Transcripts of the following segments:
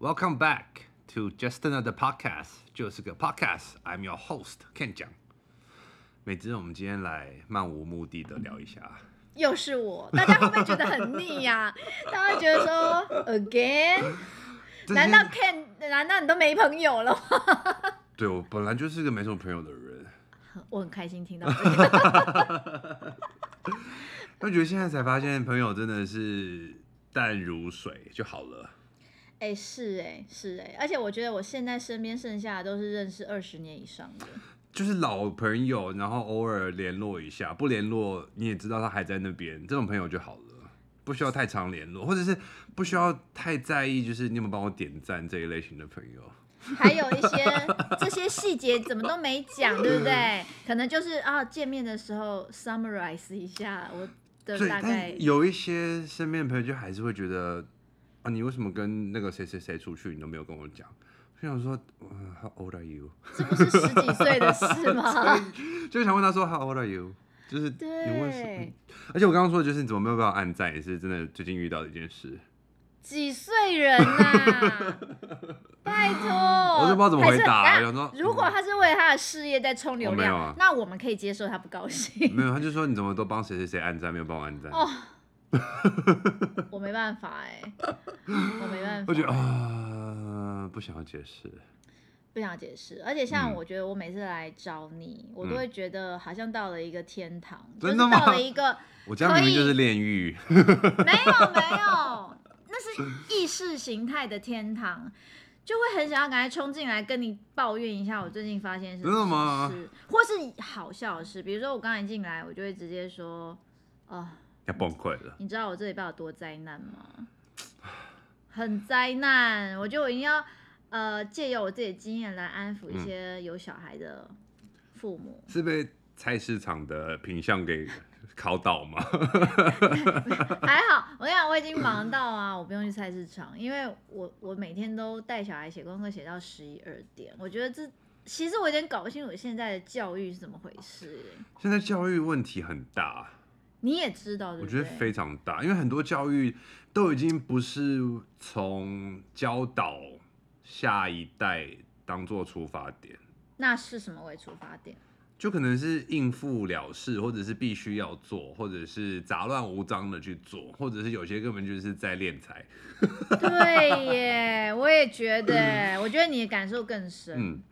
Welcome back to just another podcast，就是个 podcast。I'm your host Ken 讲。美姿，我们今天来漫无目的的聊一下。又是我，大家会不会觉得很腻呀、啊？大家觉得说 again？难道 Ken？难道你都没朋友了吗？对，我本来就是个没什么朋友的人。我很开心听到这个。我觉得现在才发现，朋友真的是淡如水就好了。哎、欸，是哎、欸，是哎、欸，而且我觉得我现在身边剩下的都是认识二十年以上的，就是老朋友，然后偶尔联络一下，不联络你也知道他还在那边，这种朋友就好了，不需要太常联络，或者是不需要太在意，就是你有没有帮我点赞这一类型的朋友。还有一些这些细节怎么都没讲，对不对？可能就是啊，见面的时候 summarize 一下我的大概。有一些身边的朋友就还是会觉得。啊，你为什么跟那个谁谁谁出去，你都没有跟我讲？就想说，How old are you？这不是十几岁的事吗？就想问他说，How old are you？就是你问什么？而且我刚刚说的就是你怎么没有办法按赞，也是真的最近遇到的一件事。几岁人啊？拜托，我就不知道怎么回答。我想说，如果他是为了他的事业在冲流量，哦啊、那我们可以接受他不高兴。没有，他就说你怎么都帮谁谁谁按赞，没有帮我按赞。哦 我没办法哎、欸，我没办法。我觉得啊、呃，不想要解释，不想解释。而且像我觉得，我每次来找你，嗯、我都会觉得好像到了一个天堂，嗯、就是到了一个。我家明明就是炼狱。没有没有，那是意识形态的天堂，就会很想要赶快冲进来跟你抱怨一下我最近发现什么事，真的吗？或是好笑的事，比如说我刚才进来，我就会直接说，呃要崩溃了！你知道我这礼拜有多灾难吗？很灾难！我觉得我一定要呃借由我自己的经验来安抚一些有小孩的父母。嗯、是被菜市场的品相给考倒吗？还好，我跟你讲，我已经忙到啊，我不用去菜市场，因为我我每天都带小孩写功课写到十一二点。我觉得这其实我有点搞不清楚现在的教育是怎么回事。现在教育问题很大。你也知道对不对？我觉得非常大，因为很多教育都已经不是从教导下一代当做出发点。那是什么为出发点？就可能是应付了事，或者是必须要做，或者是杂乱无章的去做，或者是有些根本就是在敛财。对耶，我也觉得，我觉得你的感受更深。嗯。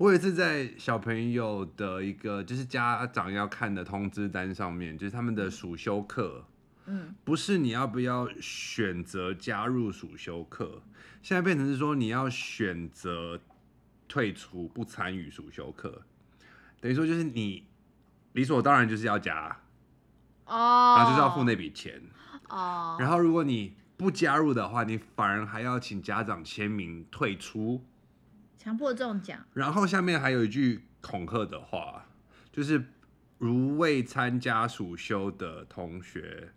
我也是在小朋友的一个就是家长要看的通知单上面，就是他们的暑修课，嗯，不是你要不要选择加入暑修课，现在变成是说你要选择退出不参与暑修课，等于说就是你理所当然就是要加，哦，然后就是要付那笔钱，哦，然后如果你不加入的话，你反而还要请家长签名退出。强迫中奖，然后下面还有一句恐吓的话，就是如未参加暑修的同学，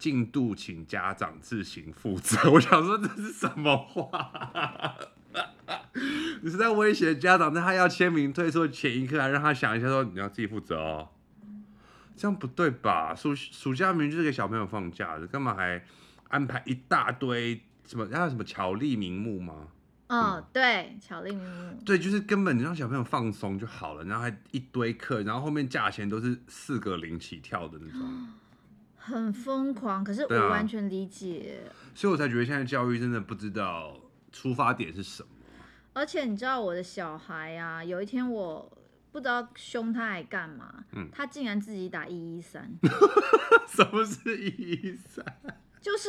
进度请家长自行负责。我想说这是什么话？你是在威胁家长，但他要签名退出前一刻还让他想一下说你要自己负责哦，这样不对吧？暑暑假明明就是给小朋友放假的，干嘛还安排一大堆什么？要什么巧立名目吗？哦，对，巧立名目。对，就是根本你让小朋友放松就好了，然后还一堆课，然后后面价钱都是四个零起跳的那种，很疯狂。可是我完全理解，啊，所以我才觉得现在教育真的不知道出发点是什么。而且你知道我的小孩啊，有一天我不知道凶他还干嘛，嗯，他竟然自己打一一三。什么是一一三？就是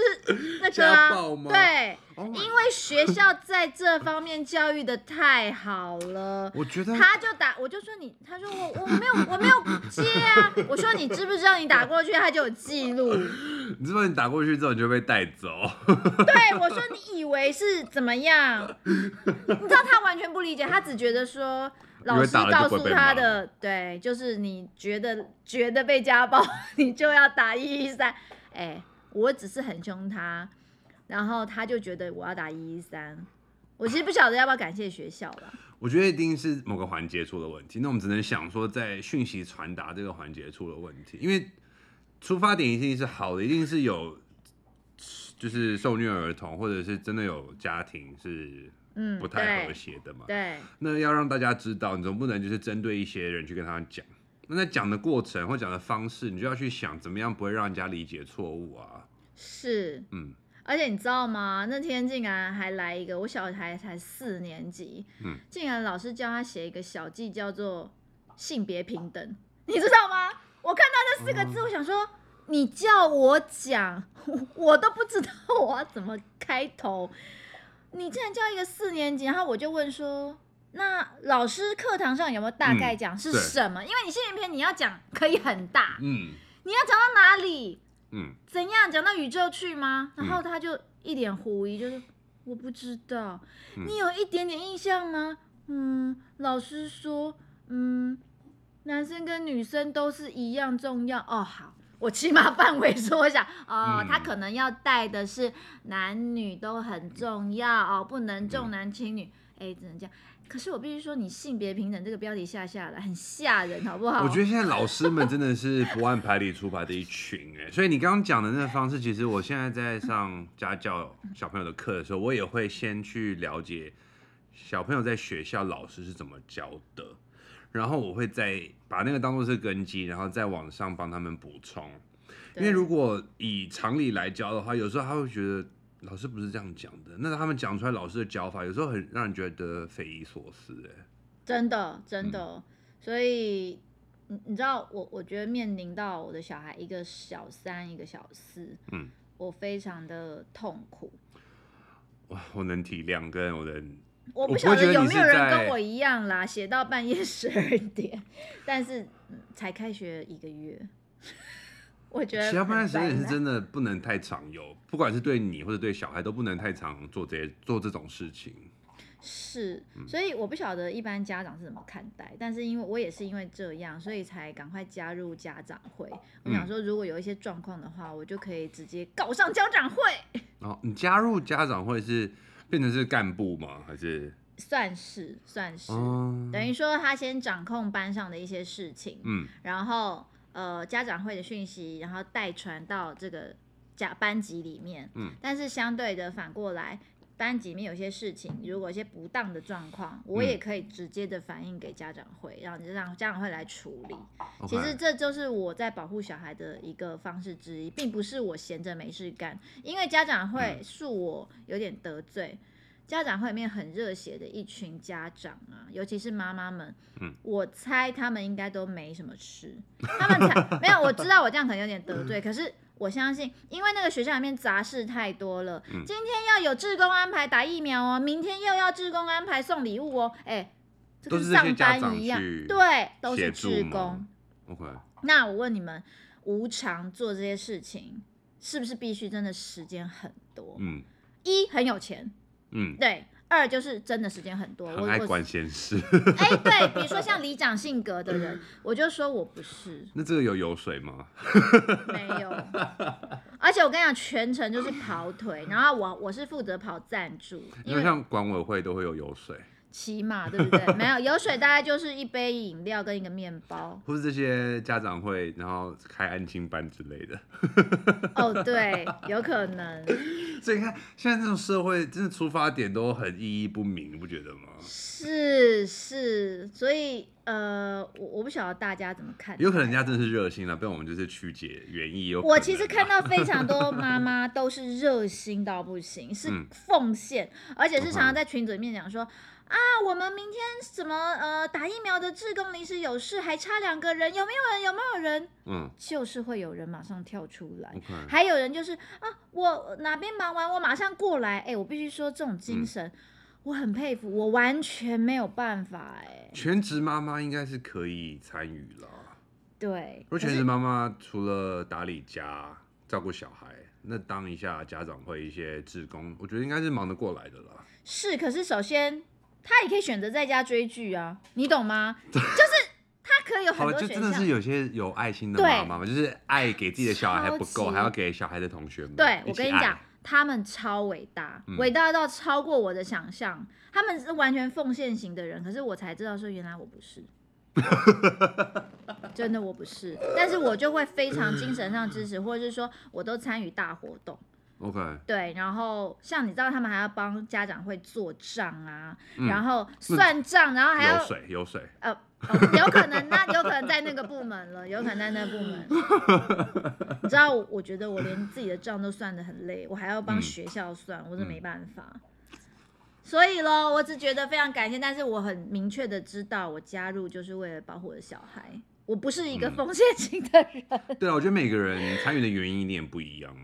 那个啊，对，oh、因为学校在这方面教育的太好了，我觉得他就打，我就说你，他说我我没有我没有接啊，我说你知不知道你打过去他就有记录，你知不知道你打过去之后你就被带走？对，我说你以为是怎么样？你知道他完全不理解，他只觉得说老师告诉他的，对，就是你觉得觉得被家暴，你就要打一一三，哎。我只是很凶他，然后他就觉得我要打一一三。我其实不晓得要不要感谢学校了。我觉得一定是某个环节出了问题。那我们只能想说，在讯息传达这个环节出了问题。因为出发点一定是好的，一定是有，就是受虐儿童，或者是真的有家庭是嗯不太和谐的嘛。对。那要让大家知道，你总不能就是针对一些人去跟他讲。那在讲的过程或讲的方式，你就要去想怎么样不会让人家理解错误啊。是。嗯。而且你知道吗？那天竟然还来一个，我小孩才四年级，嗯，竟然老师叫他写一个小记，叫做性别平等，你知道吗？我看到这四个字，我想说。嗯你叫我讲，我都不知道我要怎么开头。你竟然叫一个四年级，然后我就问说，那老师课堂上有没有大概讲是什么？嗯、因为你性别篇你要讲可以很大，嗯，你要讲到哪里？嗯，怎样讲到宇宙去吗？然后他就一脸狐疑，就是我不知道。你有一点点印象吗？嗯，老师说，嗯，男生跟女生都是一样重要。哦，好。我起码范围缩小哦，嗯、他可能要带的是男女都很重要哦，不能重男轻女，哎、嗯，只能这样。可是我必须说，你性别平等这个标题下下来很吓人，好不好？我觉得现在老师们真的是不按牌理出牌的一群哎，所以你刚刚讲的那个方式，其实我现在在上家教小朋友的课的时候，我也会先去了解小朋友在学校老师是怎么教的。然后我会再把那个当做是根基，然后再往上帮他们补充。因为如果以常理来教的话，有时候他会觉得老师不是这样讲的，那他们讲出来老师的教法，有时候很让人觉得匪夷所思。哎，真的真的，嗯、所以你你知道我我觉得面临到我的小孩一个小三一个小四，嗯，我非常的痛苦。哇，我能体谅跟我的。我不晓得有没有人跟我一样啦，写到半夜十二点，但是才开学一个月，我觉得写到半夜十二点是真的不能太常有，不管是对你或者对小孩都不能太常做这些做这种事情。是，所以我不晓得一般家长是怎么看待，但是因为我也是因为这样，所以才赶快加入家长会。我想说，如果有一些状况的话，我就可以直接告上家长会。哦，你加入家长会是？变成是干部吗？还是算是算是，嗯、等于说他先掌控班上的一些事情，嗯，然后呃家长会的讯息，然后带传到这个家班级里面，嗯，但是相对的反过来，班级里面有些事情，如果一些不当的状况，我也可以直接的反映给家长会，然后就让家长会来处理。Okay. 其实这就是我在保护小孩的一个方式之一，并不是我闲着没事干，因为家长会恕我有点得罪。嗯家长会里面很热血的一群家长啊，尤其是妈妈们，嗯，我猜他们应该都没什么吃，他们才 没有。我知道我这样可能有点得罪，可是我相信，因为那个学校里面杂事太多了。嗯，今天要有志工安排打疫苗哦，明天又要志工安排送礼物哦，哎，这跟上班一样，对，都是志工。OK，那我问你们，无偿做这些事情，是不是必须真的时间很多？嗯，一很有钱。嗯，对，二就是真的时间很多，很爱管闲事。哎、欸，对，比如说像里长性格的人，我就说我不是。那这个有油水吗？没有，而且我跟你讲，全程就是跑腿，然后我我是负责跑赞助，因为像管委会都会有油水。起码 对不对？没有有水，大概就是一杯饮料跟一个面包，或是这些家长会，然后开安亲班之类的。哦，对，有可能。所以你看，现在这种社会，真的出发点都很意义不明，你不觉得吗？是是，所以呃，我我不晓得大家怎么看。有可能人家真的是热心了，被我们就是曲解原意。我其实看到非常多妈妈都是热心到不行，是奉献，嗯、而且是常常在群组里面讲说。啊，我们明天什么呃打疫苗的志工临时有事，还差两个人，有没有人？有没有人？嗯，就是会有人马上跳出来，Okay. 还有人就是啊，我哪边忙完，我马上过来。哎，我必须说这种精神，嗯、我很佩服，我完全没有办法。哎，全职妈妈应该是可以参与了。对，如果全职妈妈除了打理家、照顾小孩，那当一下家长会一些志工，我觉得应该是忙得过来的啦。是，可是首先。他也可以选择在家追剧啊，你懂吗？就是他可以有很多选项。就真的是有些有爱心的妈妈嘛，就是爱给自己的小孩还不够，还要给小孩的同学们。对，我跟你讲，他们超伟大，伟大到超过我的想象。他们是完全奉献型的人，可是我才知道说，原来我不是，真的我不是。但是我就会非常精神上支持，或者是说我都参与大活动。OK，对，然后像你知道，他们还要帮家长会做账啊，嗯、然后算账，然后还要有水有水，呃、哦，有可能那有可能在那个部门了，有可能在那个部门。你知道，我觉得我连自己的账都算得很累，我还要帮学校算，嗯、我是没办法。嗯、所以咯，我只觉得非常感谢，但是我很明确的知道，我加入就是为了保护我的小孩，我不是一个奉献型的人。嗯、对啊，我觉得每个人参与的原因一点不一样。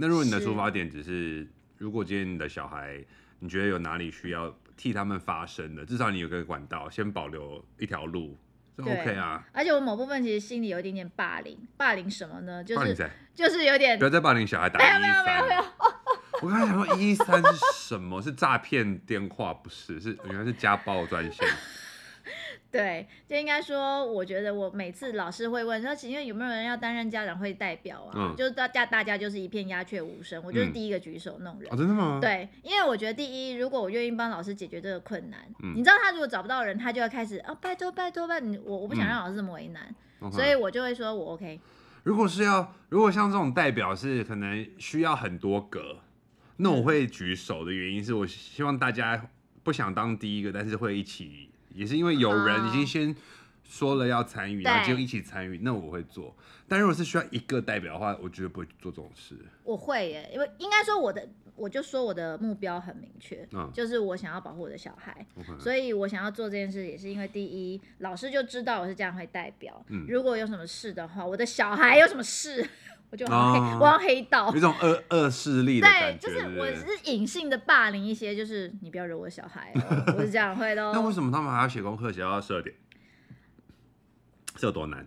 那如果你的出发点只是，如果今天你的小孩，你觉得有哪里需要替他们发声的，至少你有个管道，先保留一条路，就 OK 啊。而且我某部分其实心里有一点点霸凌，霸凌什么呢？就是？就是有点不要再霸凌小孩打113。没有没有没有没有。我刚才想说一一三是什么？是诈骗电话？不是，是原来是家暴专线。对，就应该说，我觉得我每次老师会问说，请问有没有人要担任家长会代表啊？嗯、就是大家大家就是一片鸦雀无声，我就是第一个举手那种人。嗯哦、真的吗？对，因为我觉得第一，如果我愿意帮老师解决这个困难，嗯、你知道他如果找不到人，他就要开始哦，拜托拜托拜托，我我不想让老师这么为难，嗯、所以我就会说我 OK。如果是要，如果像这种代表是可能需要很多个，那我会举手的原因是我希望大家不想当第一个，但是会一起。也是因为有人已经先说了要参与，oh, 然后就一起参与，那我会做。但如果是需要一个代表的话，我绝对不会做这种事。我会耶，因为应该说我的，我就说我的目标很明确，嗯、就是我想要保护我的小孩。所以我想要做这件事，也是因为第一，老师就知道我是这样会代表，嗯、如果有什么事的话，我的小孩有什什么事。我就好黑，哦、我要黑道，有一种恶恶势力的感觉。对，就是我是隐性的霸凌一些，就是你不要惹我小孩，喔，我是这样会的。那为什么他们还要写功课写到十二点？这有多难？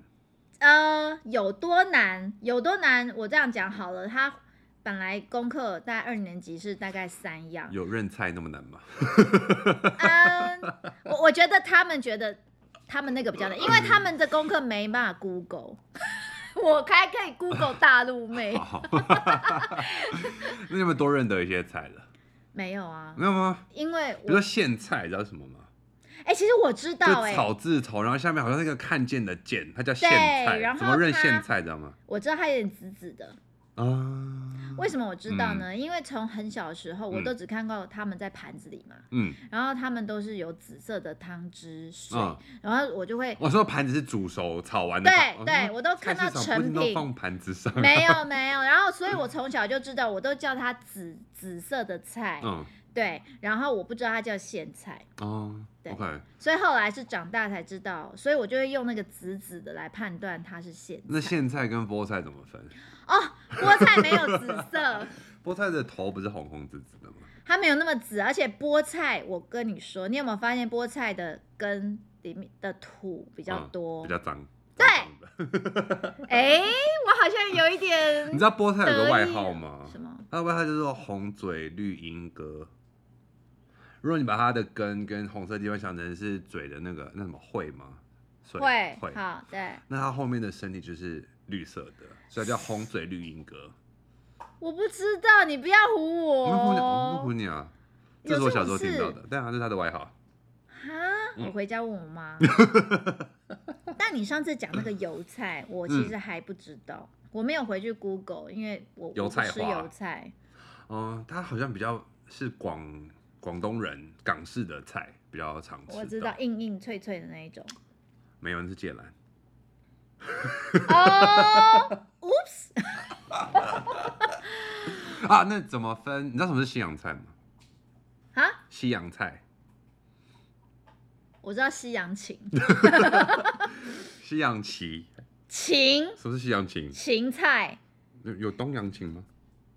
呃，有多难？有多难？我这样讲好了，他本来功课在二年级是大概三样，有认菜那么难吗？嗯，我我觉得他们觉得他们那个比较难，因为他们的功课没办法 Google。我还可以 Google 大陆妹。那你有没有多认得一些菜了？没有啊。没有吗？因为比如说苋菜，你知道什么吗？哎、欸，其实我知道、欸，哎，草字头，然后下面好像那个看见的见，它叫苋菜。然后怎么认苋菜，知道吗？我知道它有点紫紫的。啊，为什么我知道呢？嗯、因为从很小的时候，我都只看到他们在盘子里嘛，嗯，然后他们都是有紫色的汤汁水，嗯、然后我就会，我说盘子是煮熟炒完的，对对，我都看到成品，放盘子上，没有 没有，然后所以我从小就知道，我都叫它紫紫色的菜，嗯。对，然后我不知道它叫苋菜哦，对.所以后来是长大才知道，所以我就会用那个紫紫的来判断它是苋菜。那苋菜跟菠菜怎么分？哦，菠菜没有紫色，菠菜的头不是红红紫紫的吗？它没有那么紫，而且菠菜，我跟你说，你有没有发现菠菜的根里面的土比较多，嗯、比较脏？对，哎，我好像有一点，你知道菠菜有个外号吗？什么？它的外号叫做红嘴绿鹦哥。如果你把它的根跟红色地方想成是嘴的那个那什么喙吗？会会好对。那它后面的身体就是绿色的，所以叫红嘴绿鹦哥。我不知道，你不要唬我。我不唬你不唬你啊，这是我小时候听到的，但它是他的外号。哈，我回家问我妈。但你上次讲那个油菜，我其实还不知道，我没有回去 Google，因为我不吃油菜。嗯，它好像比较是广。广东人港式的菜比较常吃，我知道硬硬脆脆的那一种。没有，那是芥兰。哦，Oops！啊，那怎么分？你知道什么是西洋菜吗？啊？西洋菜。我知道西洋芹。西洋芹。芹。什么是西洋芹？芹菜。有有东洋芹吗？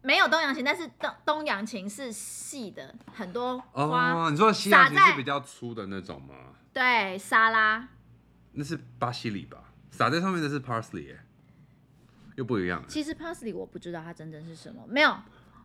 没有东洋芹，但是东东洋芹是细的，很多花。哦，你说西洋芹是比较粗的那种吗？对，沙拉。那是巴西里吧？撒在上面的是 parsley，又不一样。其实 parsley 我不知道它真正是什么。没有，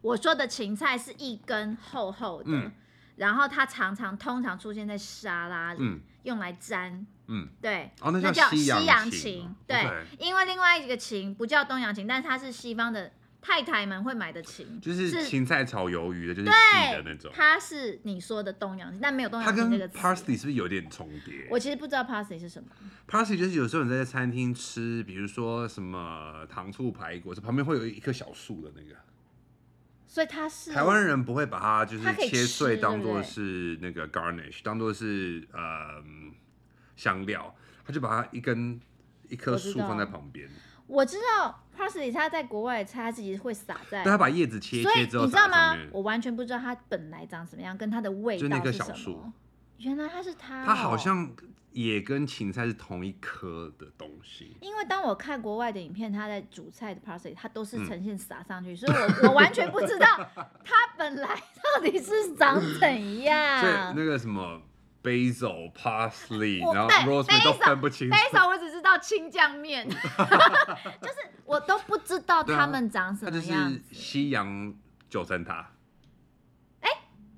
我说的芹菜是一根厚厚的，嗯、然后它常常通常出现在沙拉里，嗯、用来沾。嗯，对。哦，那叫，叫西洋芹。对.因为另外一个芹不叫东洋芹，但是它是西方的。太太们会买的芹，就是芹菜炒鱿鱼的，就是细的那种。它是你说的东洋，但没有东洋芹那个词。它跟 parsley 是不是有点重叠？我其实不知道 parsley 是什么。parsley 就是有时候你在餐厅吃，比如说什么糖醋排骨，这旁边会有一棵小树的那个。所以它是台湾人不会把它就是切碎当做是那个 garnish，当做是呃香料，他就把它一根一棵树放在旁边。我知道 parsley 它在国外它自己会撒在，对，它把叶子切切之后，你知道吗？我完全不知道它本来长什么样，跟它的味道是什么。就那棵小树，原来它是它、喔。它好像也跟芹菜是同一棵的东西。因为当我看国外的影片，它在煮菜的 parsley 它都是呈现撒上去，嗯、所以我我完全不知道它本来到底是长怎样。所以那个什么。Basil、Parsley，然后 Rosemary 都分不清楚。Basil 我只知道青酱面，就是我都不知道他们长什么样就是西洋九层塔。哎、欸，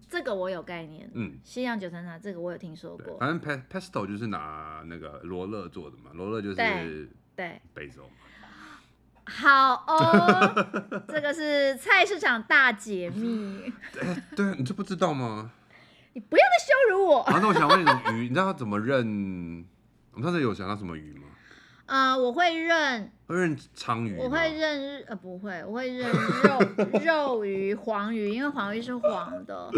这个我有概念。嗯，西洋九层塔这个我有听说过。反正 Pesto 就是拿那个罗勒做的嘛，罗勒就是对 Basil。好哦，这个是菜市场大解密。哎，对，你这不知道吗？你不要再羞辱我！啊，那我想问你，鱼，你知道他怎么认？我们上次有想到什么鱼吗？啊、呃，我会认。会认鲳鱼。我会认呃，不会，我会认肉 肉鱼、黄鱼，因为黄鱼是黄的。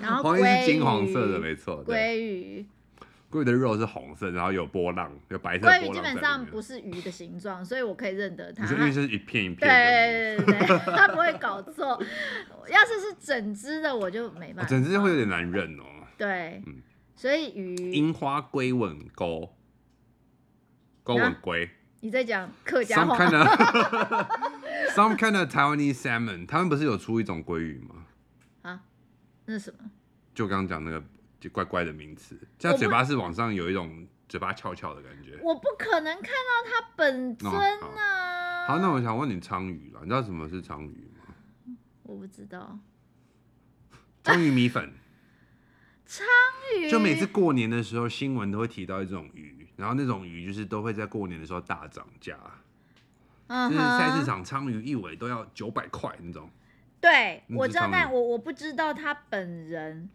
然后黄鱼是金黄色的，没错。鲑鱼。鲑鱼的肉是红色，然后有波浪，有白色。鲑鱼基本上不是鱼的形状，所以我可以认得它。你说鱼是一片一片的。对对对对，它不会搞错。要是是整只的，我就没办法。整只会有点难认哦。对，嗯，所以鱼。樱花龟吻鲑，鲑吻龟。你在讲客家话。Some kind of, some kind of Taiwanese salmon，他们不是有出一种鲑鱼吗？啊，那是什么？就刚刚讲那个。就怪怪的名词，这样嘴巴是往上有一种嘴巴翘翘的感觉。我不可能看到它本尊啊、哦好。好，那我想问你鲳鱼了，你知道什么是鲳鱼吗？我不知道。鲳鱼米粉。鲳鱼。就每次过年的时候，新闻都会提到一种鱼，然后那种鱼就是都会在过年的时候大涨价。Uh-huh. 就是菜市场鲳鱼一尾都要九百块那种。对，我知道，但我我不知道他本人。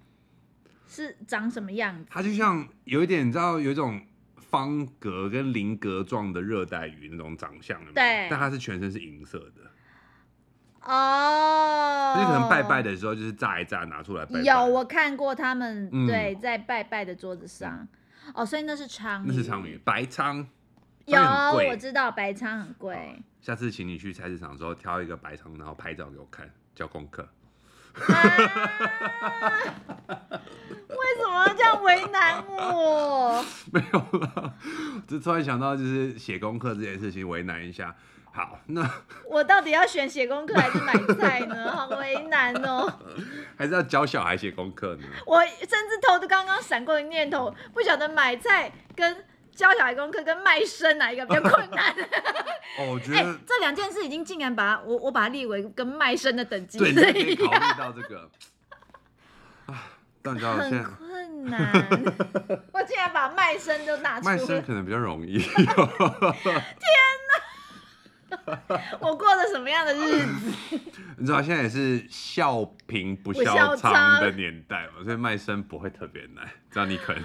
是长什么样子？它就像有一点，你知道，有一种方格跟菱格状的热带鱼那种长相的，对。但它是全身是银色的。哦。就是可能拜拜的时候，就是炸一炸拿出来拜拜。有，我看过他们、嗯、对在拜拜的桌子上。哦，所以那是鲳鱼。那是鲳鱼，白鲳。有，我知道白鲳很贵。下次请你去菜市场的时候挑一个白鲳，然后拍照给我看，交功课。为什么要这样为难我？没有了，就突然想到，就是写功课这件事情为难一下。好，那我到底要选写功课还是买菜呢？好为难哦。还是要教小孩写功课呢？我甚至头都刚刚闪过的念头，不晓得买菜跟教小孩功课跟卖身哪一个比较 困难？哦，我觉得、欸、这两件事已经竟然把我我把它列为跟卖身的等级。对，你可以考虑到这个。很困难，我竟然把卖身都拿出来。卖身可能比较容易。天哪！我过了什么样的日子？你知道现在也是笑贫不笑娼的年代嘛，所以卖身不会特别难，只要你肯。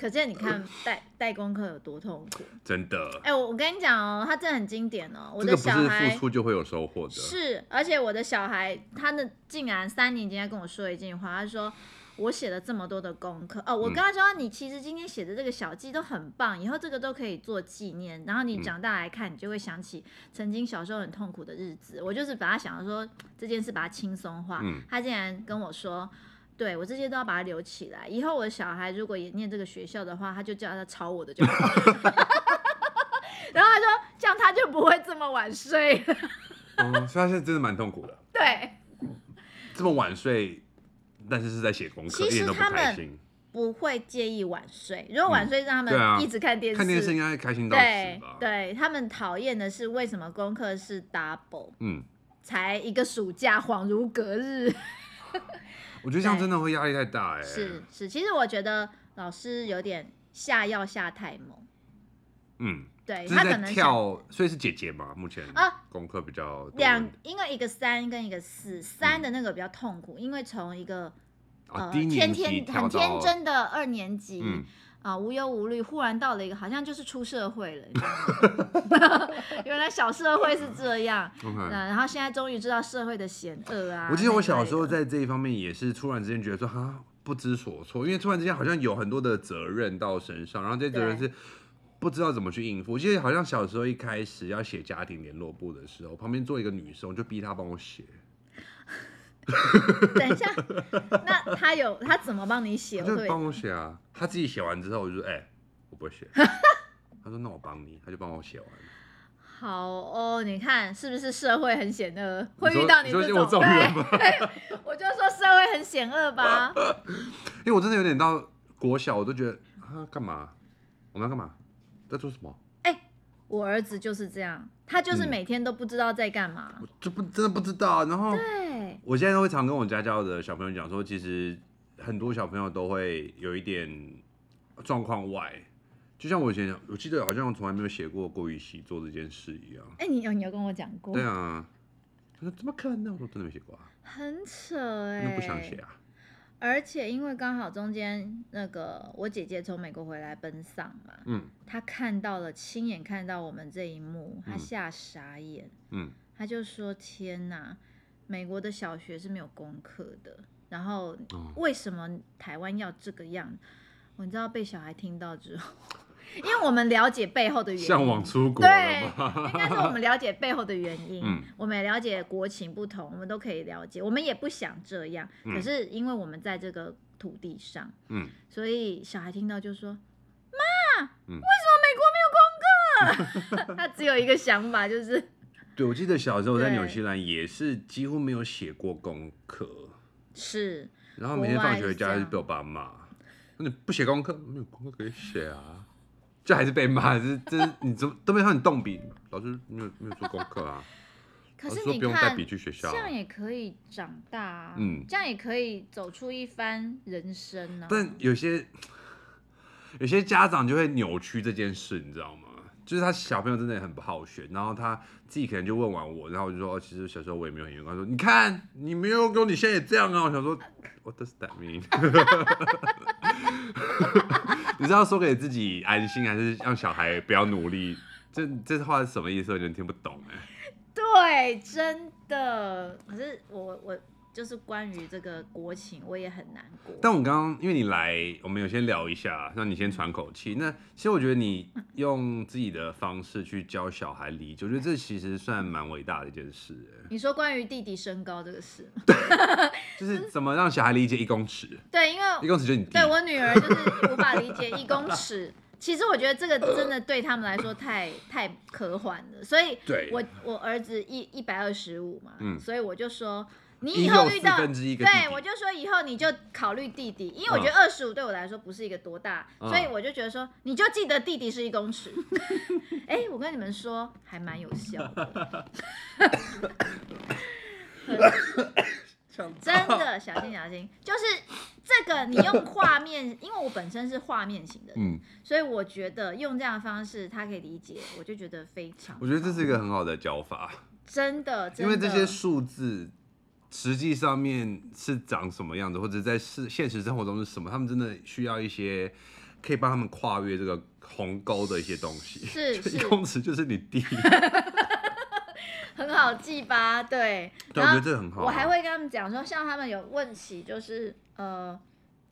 可见你看带带功课有多痛苦，真的。哎、欸，我我跟你讲哦，他真的很经典哦。我的小孩、这个、不是付出就会有收获的。是，而且我的小孩，他呢竟然三年级还跟我说一句话，他说我写了这么多的功课哦，我跟他说、嗯、你其实今天写的这个小记都很棒，以后这个都可以做纪念，然后你长大来看，你就会想起曾经小时候很痛苦的日子。我就是把他想说这件事把它轻松化、嗯，他竟然跟我说。对，我这些都要把它留起来，以后我的小孩如果也念这个学校的话，他就叫他抄我的就好。然后他说这样他就不会这么晚睡。嗯，所以他现在真的蛮痛苦的。对，这么晚睡，但是是在写功课，其实他们不会介意晚睡。如果晚睡让他们一直看电视，嗯啊、看电视应该开心到死吧？对，对他们讨厌的是为什么功课是 double？嗯，才一个暑假，恍如隔日。我觉得这样真的会压力太大哎、欸。是是，其实我觉得老师有点下药下太猛。嗯，对，他可能跳，所以是姐姐嘛，目前啊，功课比较两，因为一个三跟一个四，三的那个比较痛苦，嗯、因为从一个、呃、天天很天真的二年级，嗯、啊、呃、无忧无虑，忽然到了一个好像就是出社会了，原来小社会是这样。Okay. 然后现在终于知道社会的险恶啊。我记得我小时候在这一方面也是突然之间觉得说哈不知所措，因为突然之间好像有很多的责任到身上，然后这些责任是不知道怎么去应付。我记得好像小时候一开始要写家庭联络簿的时候，旁边坐一个女生，我就逼她帮我写。等一下，那他有他怎么帮你写？就帮我写啊。他自己写完之后，我就说：“哎、欸，我不会写。”他说：“那我帮你。”他就帮我写完。好哦，你看是不是社会很险恶？会遇到你这种，我，这种人吗？我就说社会很险恶吧。因为我真的有点到国小，我都觉得啊，干嘛？我们要干嘛？在做什么？哎、欸，我儿子就是这样，他就是每天都不知道在干嘛，嗯、我就不真的不知道。然后对。我现在都会常跟我家教的小朋友讲说，其实很多小朋友都会有一点状况外，就像我以前，我记得好像我从来没有写过国语习作这件事一样。哎、欸，你有你有跟我讲过？对啊，他说怎么可能？我说真的没写过啊。很扯哎、欸，不想写啊。而且因为刚好中间那个我姐姐从美国回来奔丧嘛，嗯，她看到了亲眼看到我们这一幕，她吓傻眼，嗯，她就说天哪。美国的小学是没有功课的，然后为什么台湾要这个样？我、哦、你知道被小孩听到之后，因为我们了解背后的原因，向往出国，对，应该是我们了解背后的原因，嗯、我们也了解国情不同，我们都可以了解，我们也不想这样，嗯、可是因为我们在这个土地上，嗯，所以小孩听到就说：“妈，嗯、为什么美国没有功课？” 他只有一个想法，就是。对，我记得小时候在纽西兰也是几乎没有写过功课，是，然后每天放学回家就被我爸骂，那你不写功课，没有功课可以写啊，这还是被骂，这这 你怎么都没让你动笔，老师没有没有做功课啊，可是你看，不用带笔去学校，这样也可以长大，啊嗯，这样也可以走出一番人生呢、啊。但有些有些家长就会扭曲这件事，你知道吗？就是他小朋友真的也很不好学，然后他自己可能就问完我，然后我就说，哦，其实小时候我也没有很严格。他说，你看你没有跟你现在也这样啊。我想说，What does that mean？你是要说给自己安心，还是让小孩不要努力？这这话是什么意思？我有点听不懂哎。对，真的。可是我我。就是关于这个国情，我也很难过。但我刚刚因为你来，我们有先聊一下，让你先喘口气。那其实我觉得你 用自己的方式去教小孩理解，我觉得这其实算蛮伟大的一件事。你说关于弟弟身高这个事，对，就是怎么让小孩理解一公尺？对，因为一公尺就是你弟。对，我女儿就是无法理解一公尺。其实我觉得这个真的对他们来说太太科幻了。所以我我儿子一一百二十五嘛，嗯，所以我就说。你以后遇到，对，我就说以后你就考虑弟弟，因为我觉得二十五对我来说不是一个多大，嗯、所以我就觉得说你就记得弟弟是一公尺。哎、欸，我跟你们说还蛮有效的，真的小心小心，就是这个你用画面，因为我本身是画面型的，嗯，所以我觉得用这样的方式他可以理解，我就觉得非常。我觉得这是一个很好的教法，真的，真的，因为这些数字。实际上面是长什么样子，或者在是现实生活中是什么？他们真的需要一些可以帮他们跨越这个鸿沟的一些东西。是 是，一公尺就是你弟，很好记吧？对，对，我觉得这很好。我还会跟他们讲说，像他们有问起，就是呃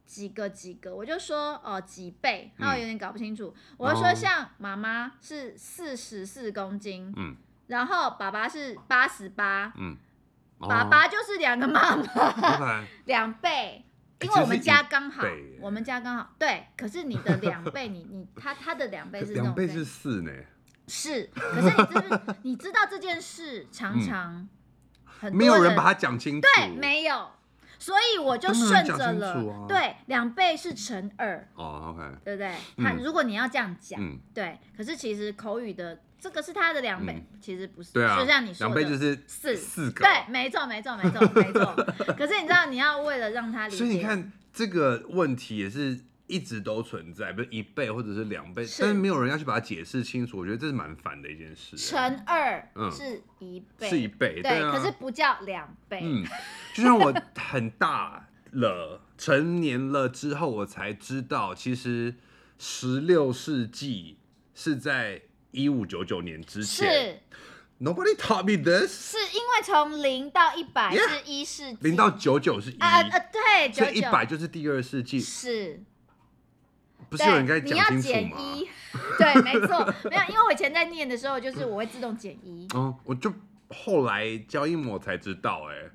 几个几个，我就说哦、呃、几倍，他们有点搞不清楚。嗯、我就说像妈妈是四十四公斤，嗯，然后爸爸是八十八，嗯。爸爸就是两个妈妈，两倍，因为我们家刚好，我们家刚好，对。可是你的两倍，你你他他的两倍是两倍是四呢？是，可是你知你知道这件事常常很没有人把它讲清楚，对，没有，所以我就顺着了，对，两倍是乘二，哦，OK，对不对？他如果你要这样讲，对，可是其实口语的。这个是它的两倍，嗯、其实不是，对啊，就像你说的，两倍就是四四个，对，没错，没错，没错，没错。可是你知道，你要为了让他理解，所以你看这个问题也是一直都存在，比如一倍或者是两倍，是但是没有人要去把它解释清楚。我觉得这是蛮烦的一件事。乘二是一倍，嗯、是一倍，对，可是不叫两倍。嗯，就像我很大了，成年了之后，我才知道其实。十六世纪是在一五九九年之前。Nobody taught me this。是因为从零到一百是一世纪，零到九九是一。啊啊对，所以一百就是第二世纪。是，不是有人该讲清楚吗？你要减一，对，没错，没有，因为我以前在念的时候，就是我会自动减一。哦，我就后来教英文才知道，哎，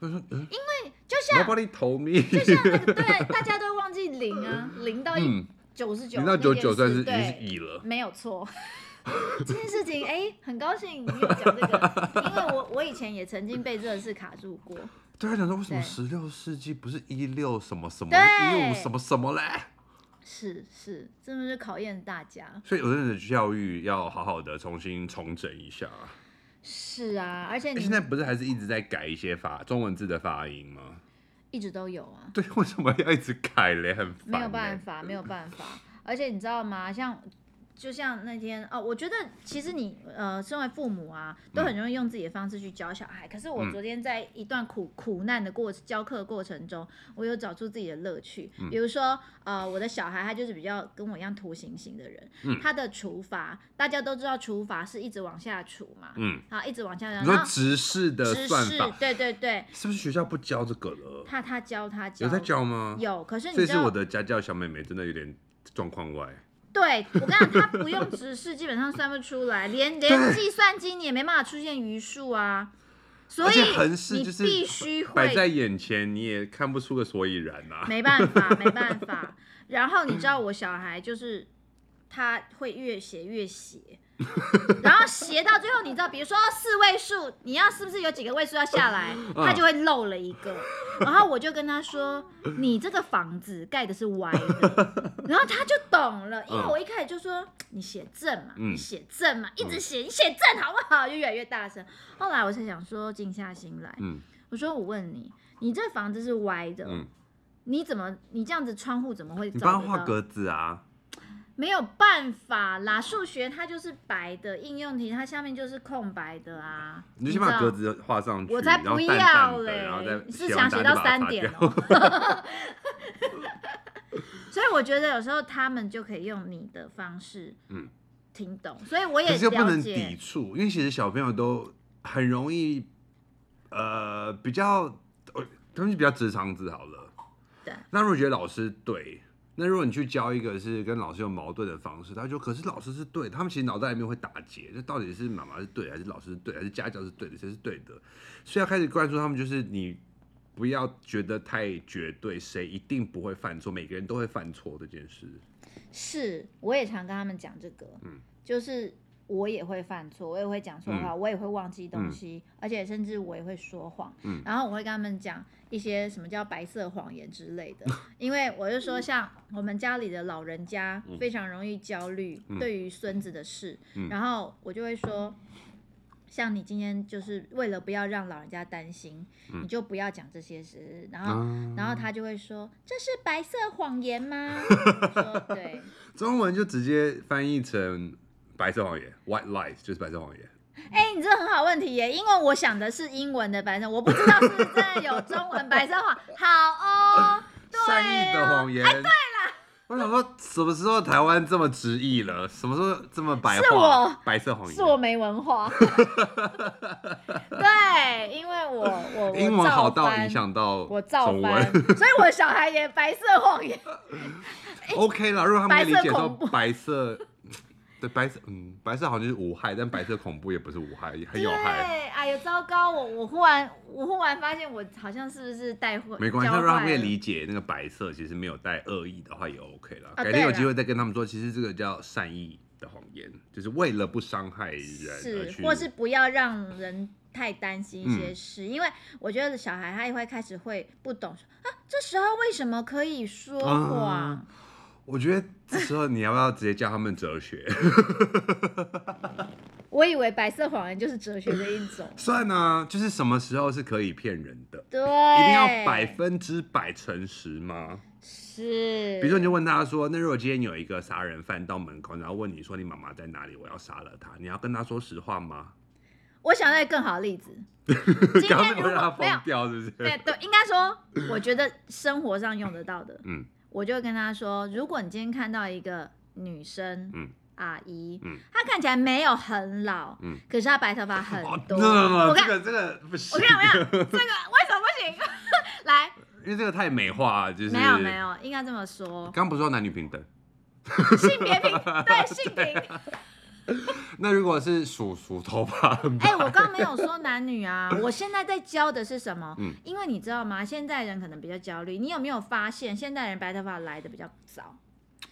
他说因为就像 Nobody told me，就像那个对，大家都忘记零啊，零到一九十九，你到九九算是已经是一了，没有错。这件事情，哎、欸，很高兴你有讲这个，因为我我以前也曾经被这事卡住过。对他，讲说为什么十六世纪不是一六什么什么一五什么什么嘞？是是，真的是考验大家。所以有的教育要好好的重新重整一下。是啊，而且你、欸、现在不是还是一直在改一些发中文字的发音吗？一直都有啊。对，为什么要一直改嘞？很烦。没有办法，没有办法。而且你知道吗？像。就像那天哦，我觉得其实你呃，身为父母啊，都很容易用自己的方式去教小孩。嗯、可是我昨天在一段苦苦难的过教课过程中，我有找出自己的乐趣。嗯、比如说呃，我的小孩他就是比较跟我一样图形型的人，嗯、他的除法大家都知道，除法是一直往下除嘛，嗯，好，一直往下。你说直式的算法，对对对，是不是学校不教这个了？他他教他教，有在教吗？有，可是你这是我的家教小妹妹，真的有点状况外。对，我跟你讲，他不用直视，基本上算不出来，连 连计算机你也没办法出现余数啊。所以横式就是必须会摆在眼前，你也看不出个所以然啊。没办法，没办法。然后你知道我小孩就是他会越写越斜。然后斜到最后，你知道，比如说四位数，你要是不是有几个位数要下来，他就会漏了一个。然后我就跟他说：“你这个房子盖的是歪的。”然后他就懂了，因为我一开始就说：“你写正嘛，你写正嘛，一直写，你写正好不好？”就越来越大声。后来我才想说，静下心来，我说：“我问你，你这房子是歪的，你怎么，你这样子窗户怎么会？你帮他画格子啊。”没有办法啦，数学它就是白的，应用题它下面就是空白的啊。你就先把格子画上去，我才不要嘞！你是想写到三点哦。所以我觉得有时候他们就可以用你的方式，嗯，听懂。所以我也是又不能抵触，因为其实小朋友都很容易，呃，比较，他们就比较直肠子好了。对。那如果觉得老师对？那如果你去教一个是跟老师有矛盾的方式，他就：“可是老师是对。”他们其实脑袋里面会打结，这到底是妈妈是对，还是老师是对，还是家教是对的，谁是对的？所以要开始灌输他们，就是你不要觉得太绝对，谁一定不会犯错，每个人都会犯错这件事。是，我也常跟他们讲这个，嗯，就是。我也会犯错，我也会讲错话，嗯、我也会忘记东西，嗯、而且甚至我也会说谎。嗯、然后我会跟他们讲一些什么叫白色谎言之类的，因为我就说，像我们家里的老人家非常容易焦虑，对于孙子的事，嗯、然后我就会说，像你今天就是为了不要让老人家担心，嗯、你就不要讲这些事。然后，嗯、然后他就会说，这是白色谎言吗？说对，中文就直接翻译成。白色谎言，white lies 就是白色谎言。哎、欸，你这个很好问题耶，因为我想的是英文的白色，我不知道是不是真的有中文白色谎。好哦，善意的谎言。哎，对了，我想说，什么时候台湾这么直译了？什么时候这么白话？是我白色谎言，是我没文化。对，因为我我，我英文好到影响到我造翻，所以我小孩也白色谎言。欸、OK 了，如果他们理解说白色。对白色，嗯，白色好像是无害，但白色恐怖也不是无害，也很有害。对，哎呦，糟糕！我我忽然我忽然发现我好像是不是带坏？没关系，让他们也理解那个白色其实没有带恶意的话也 OK 了。啊、改天有机会再跟他们说，其实这个叫善意的谎言，就是为了不伤害人是，或是不要让人太担心一些事，嗯、因为我觉得小孩他也会开始会不懂啊，这时候为什么可以说谎？嗯我觉得这时候你要不要直接教他们哲学？我以为白色谎言就是哲学的一种。算啊，就是什么时候是可以骗人的？对，一定要百分之百诚实吗？是。比如说，你就问他说：“那如果今天有一个杀人犯到门口，然后问你说你妈妈在哪里？我要杀了他，你要跟他说实话吗？” 我想到一个更好的例子。今天如果让他疯掉，是不是？对对，应该说，我觉得生活上用得到的。嗯。我就跟他说，如果你今天看到一个女生，嗯，阿姨，嗯，她看起来没有很老，嗯，可是她白头发很多。哦、我看这个这个不行，我看我看这个为什么不行？来，因为这个太美化了，就是没有没有，应该这么说。刚不是说男女平等，性别平对性平。那如果是数数头发，哎、欸，我刚没有说男女啊，我现在在教的是什么？嗯，因为你知道吗？现在人可能比较焦虑，你有没有发现现代人白头发来的比较早？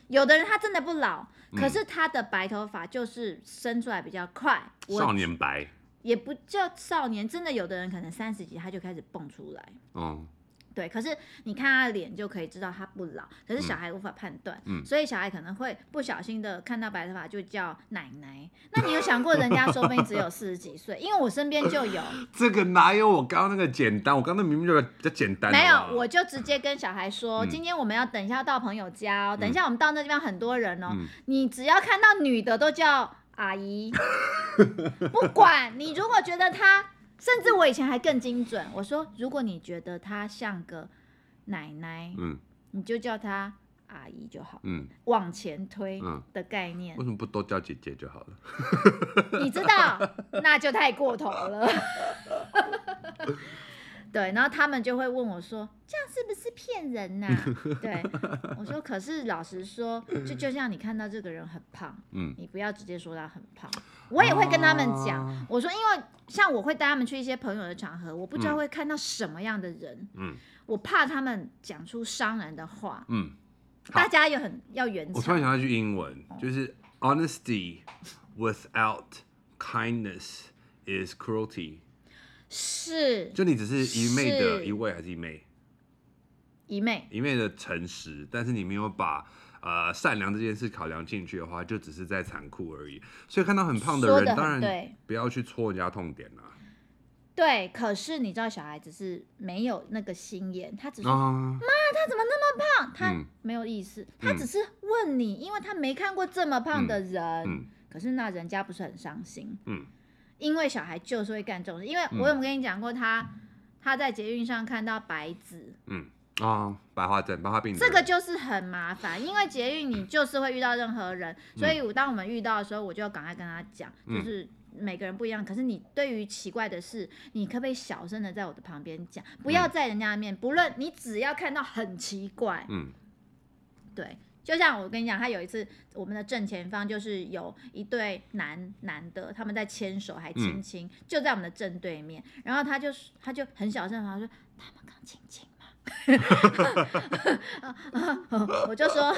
有的人他真的不老，可是他的白头发就是生出来比较快，嗯、少年白也不叫少年，真的有的人可能三十几他就开始蹦出来，嗯。对，可是你看他的脸就可以知道他不老，可是小孩无法判断，嗯，所以小孩可能会不小心的看到白头发就叫奶奶。那你有想过人家说不定只有四十几岁？因为我身边就有。这个哪有我刚刚那个简单？我刚刚明明就比较简单。没有，我就直接跟小孩说，嗯、今天我们要等一下到朋友家哦，等一下我们到那地方很多人哦，嗯、你只要看到女的都叫阿姨，不管你如果觉得她。甚至我以前还更精准，我说如果你觉得她像个奶奶，嗯，你就叫她阿姨就好，嗯，往前推的概念，为什么不多叫姐姐就好了？你知道，那就太过头了。对，然后他们就会问我说：“这样是不是骗人呐、啊？”对，我说：“可是老实说，就就像你看到这个人很胖，嗯，你不要直接说他很胖。我也会跟他们讲，啊、我说，因为像我会带他们去一些朋友的场合，我不知道会看到什么样的人，嗯，我怕他们讲出伤人的话，嗯，大家也很要原则。我突然想到一句英文，就是 “honesty without kindness is cruelty”。是，就你只是一昧的一位还是一昧？一昧，一昧的诚实，但是你没有把呃善良这件事考量进去的话，就只是在残酷而已。所以看到很胖的人，的当然不要去戳人家痛点啦。对，可是你知道小孩子是没有那个心眼，他只是妈，啊、他怎么那么胖？他没有意思，嗯、他只是问你，因为他没看过这么胖的人。嗯嗯、可是那人家不是很伤心？嗯。因为小孩就是会干这种事，因为我有没有跟你讲过他，他、在捷运上看到白纸，嗯啊、哦，白化症、白化病，这个就是很麻烦，因为捷运你就是会遇到任何人，嗯、所以我当我们遇到的时候，我就要赶快跟他讲，嗯、就是每个人不一样，可是你对于奇怪的事，你可不可以小声的在我的旁边讲，不要在人家的面，不论你只要看到很奇怪，嗯，对。就像我跟你讲，他有一次，我们的正前方就是有一对男男的，他们在牵手还亲亲，嗯、就在我们的正对面。然后他就他就很小声，他说：“他们刚亲亲吗？” 我就说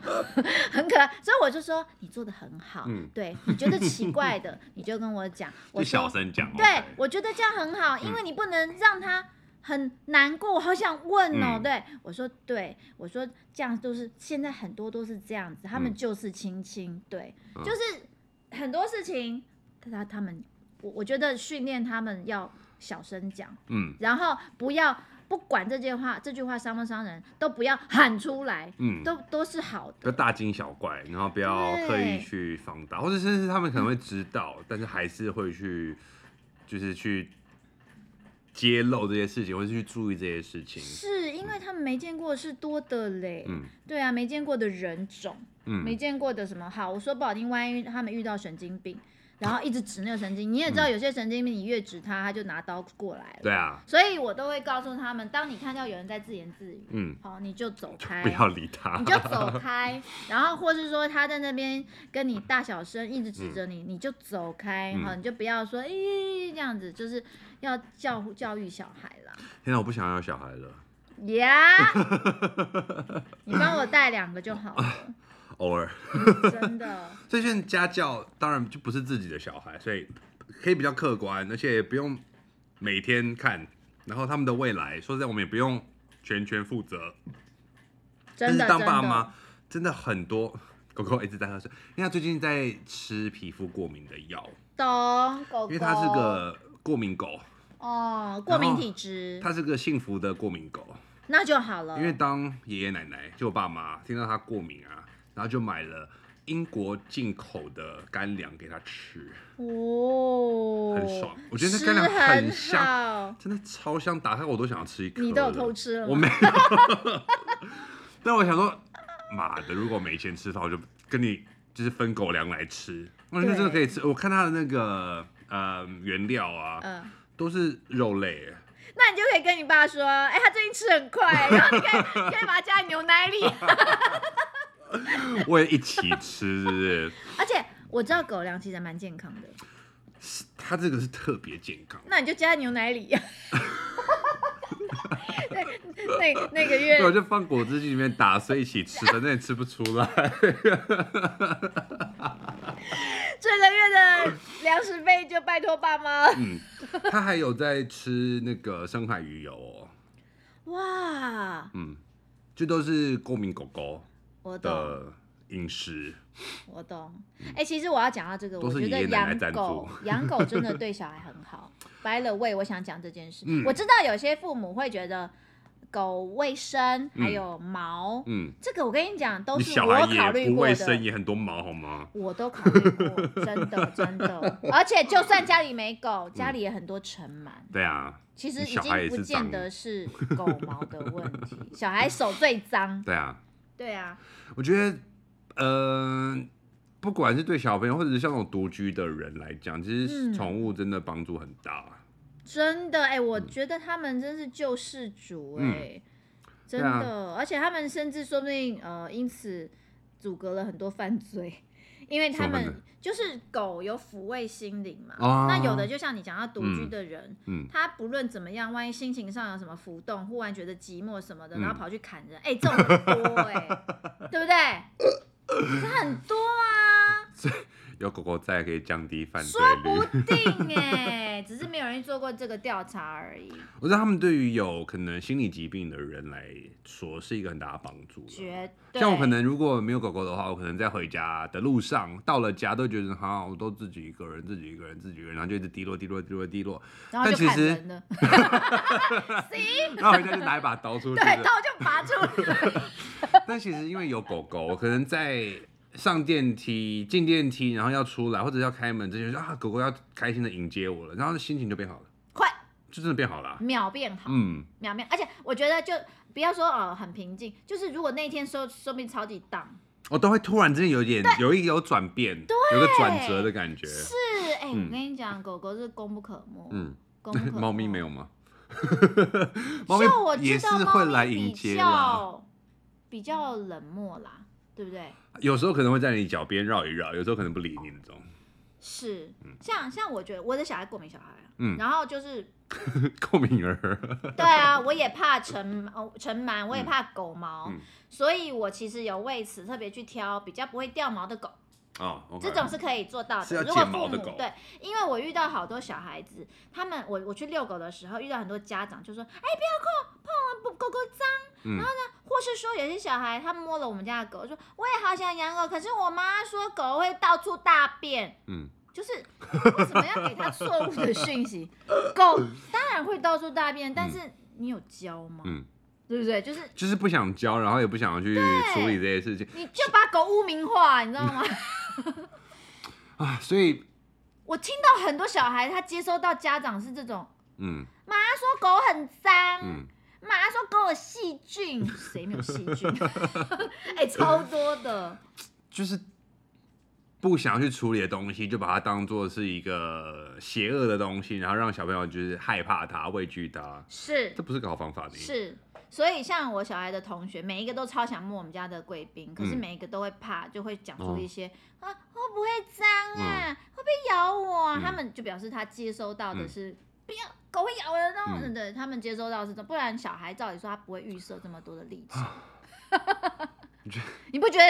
很可爱，所以我就说你做的很好。嗯、对，你觉得奇怪的，你就跟我讲，我小声讲。对，我觉得这样很好，因为你不能让他。很难过，我好想问哦。嗯、对我说，对我说，这样都是现在很多都是这样子，他们就是亲亲，对，嗯、就是很多事情，他他们，我我觉得训练他们要小声讲，嗯，然后不要不管这句话，这句话伤不伤人，都不要喊出来，嗯，都都是好的，不要大惊小怪，然后不要刻意去放大，或者甚至他们可能会知道，嗯、但是还是会去，就是去。揭露这些事情，或是去注意这些事情，是因为他们没见过的是多的嘞。嗯，对啊，没见过的人种，嗯，没见过的什么好，我说不好听，万一他们遇到神经病。然后一直指那个神经，你也知道有些神经病，你越指他，他就拿刀过来了。对啊，所以我都会告诉他们，当你看到有人在自言自语，嗯，好，你就走开，不要理他，你就走开。然后或是说他在那边跟你大小声一直指着你，你就走开，好，你就不要说，咦，这样子就是要教教育小孩啦。现在我不想要小孩了。呀，你帮我带两个就好了。偶尔，真的。所以现在家教当然就不是自己的小孩，所以可以比较客观，而且也不用每天看。然后他们的未来，说实在，我们也不用全权负责。真的。但是当爸妈真的很多，狗狗一直在喝水，因为他最近在吃皮肤过敏的药。懂，狗狗。因为它是个过敏狗。哦，过敏体质。它是个幸福的过敏狗。那就好了。因为当爷爷奶奶就我爸妈听到它过敏啊。然后就买了英国进口的干粮给他吃，哦，很爽。我觉得那干粮很香，真的超香，打开我都想要吃一颗。你都有偷吃了吗？我没有。但我想说，妈的，如果没钱吃饭，我就跟你就是分狗粮来吃。我觉得这个可以吃。我看它的那个呃原料啊，嗯、都是肉类。那你就可以跟你爸说，哎、欸，他最近吃很快，然后你可以可以把它加在牛奶里。我也一起吃，是不是？而且我知道狗粮其实蛮健康的。它这个是特别健康。那你就加在牛奶里。那那那个月，我就放果汁机里面打碎一起吃，反正也吃不出来。这个月的粮食费就拜托爸妈。嗯，他还有在吃那个深海鱼油哦。哇。嗯，这都是过敏狗狗的饮食。我懂。哎、欸，其实我要讲到这个，我觉得养狗 养狗真的对小孩很好。By the way，我想讲这件事。嗯、我知道有些父母会觉得。狗卫生还有毛，嗯，这个我跟你讲都是我考虑过的。卫生，也很多毛好吗？我都考虑过，真的真的。而且就算家里没狗，家里也很多尘螨。对啊，其实已经不见得是狗毛的问题，小孩手最脏。对啊，对啊。我觉得，嗯、呃，不管是对小朋友，或者是像那种独居的人来讲，其实宠物真的帮助很大。真的哎、欸，我觉得他们真是救世主哎、真的，啊、而且他们甚至说不定呃因此阻隔了很多犯罪，因为他们就是狗有抚慰心灵嘛。哦、那有的就像你讲到独居的人，嗯嗯、他不论怎么样，万一心情上有什么浮动，忽然觉得寂寞什么的，然后跑去砍人，哎、嗯欸，这种很多哎、欸，对不对？这很多啊。有狗狗在可以降低犯罪说不定哎，只是没有人做过这个调查而已。我知道他们对于有可能心理疾病的人来说是一个很大的帮助。绝对。像我可能如果没有狗狗的话，我可能在回家的路上，到了家都觉得好，我都自己一个人，自己一个人，自己一个人，然后就一直低落，低落，低落，低落。然后就砍人了。行。然后回家就拿一把刀出去。对，刀就拔出来。但其实因为有狗狗，可能在。上电梯、进电梯，然后要出来或者要开门，这些啊，狗狗要开心的迎接我了，然后心情就变好了，快，就真的变好了，秒变好，嗯，秒变，而且我觉得就不要说呃很平静，就是如果那天说说不定超级荡，我都会突然之间有点有一有转变，对，有个转折的感觉，是，哎，我跟你讲，狗狗是功不可没，嗯，功不可没，猫咪没有吗？猫咪也是会来迎接，比较冷漠啦。对不对？有时候可能会在你脚边绕一绕，有时候可能不理你那种。是，像像我觉得我的小孩过敏小孩，嗯，然后就是 过敏儿。对啊，我也怕尘哦尘螨，我也怕狗毛，所以我其实有为此特别去挑比较不会掉毛的狗。哦，这种是可以做到的。如果父母对，因为我遇到好多小孩子，他们我我去遛狗的时候遇到很多家长就说，哎，不要碰碰了狗狗脏，然后呢。或是说有些小孩他摸了我们家的狗，说我也好想养狗，可是我妈说狗会到处大便，嗯，就是为什么要给他错误的讯息？狗当然会到处大便，但是你有教吗？嗯，对不对？就是就是不想教，然后也不想去处理这些事情，你就把狗污名化，你知道吗？啊，所以 我听到很多小孩他接收到家长是这种，嗯，妈说狗很脏，嗯。妈说狗有细菌，谁没有细菌？哎、欸，超多的，就是不想去处理的东西，就把它当做是一个邪恶的东西，然后让小朋友就是害怕它、畏惧它，是，这不是个好方法的。是，所以像我小孩的同学，每一个都超想摸我们家的贵宾，可是每一个都会怕，就会讲出一些、嗯、啊会不会脏啊，嗯、会不会咬我、啊？嗯、他们就表示他接收到的是。嗯不要，狗会咬人哦！嗯、对，他们接收到是这，不然小孩照理说他不会预设这么多的力气。你不觉得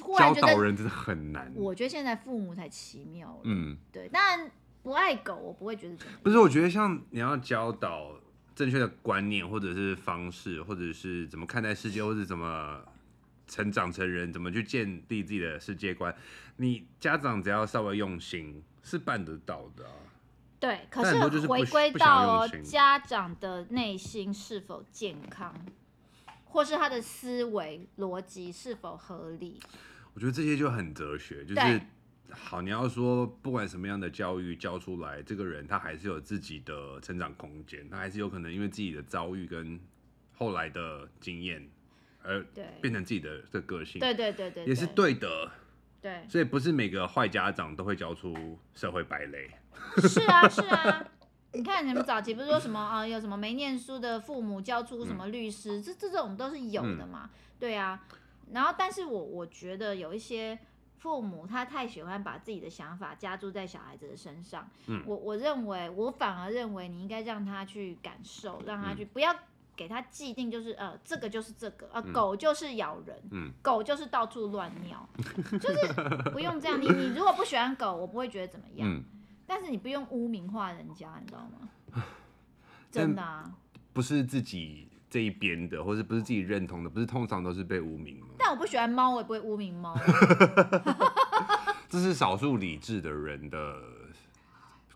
忽然觉得教导人真的很难？我觉得现在父母才奇妙了。嗯，对，但不爱狗，我不会觉得怎么样。不是，我觉得像你要教导正确的观念，或者是方式，或者是怎么看待世界，或者怎么成长成人，怎么去建立自己的世界观，你家长只要稍微用心，是办得到的啊。对，可是回归到家长的内心是否健康，或是他的思维逻辑是否合理？我觉得这些就很哲学，就是对好，你要说不管什么样的教育教出来，这个人他还是有自己的成长空间，他还是有可能因为自己的遭遇跟后来的经验而变成自己的这个个性，对对对对，也是对。的。对，所以不是每个坏家长都会教出社会败类。是啊是啊，你看你们早期不是说什么啊，有什么没念书的父母教出什么律师，这、嗯、这种都是有的嘛。嗯、对啊，然后但是我我觉得有一些父母他太喜欢把自己的想法加注在小孩子的身上。嗯，我我认为我反而认为你应该让他去感受，让他去、嗯、不要。给他既定就是呃，这个就是这个，呃，狗就是咬人，嗯，狗就是到处乱尿，就是不用这样。你你如果不喜欢狗，我不会觉得怎么样，嗯，但是你不用污名化人家，你知道吗？真的啊，不是自己这一边的，或是不是自己认同的，不是通常都是被污名吗？但我不喜欢猫，我也不会污名猫。这是少数理智的人的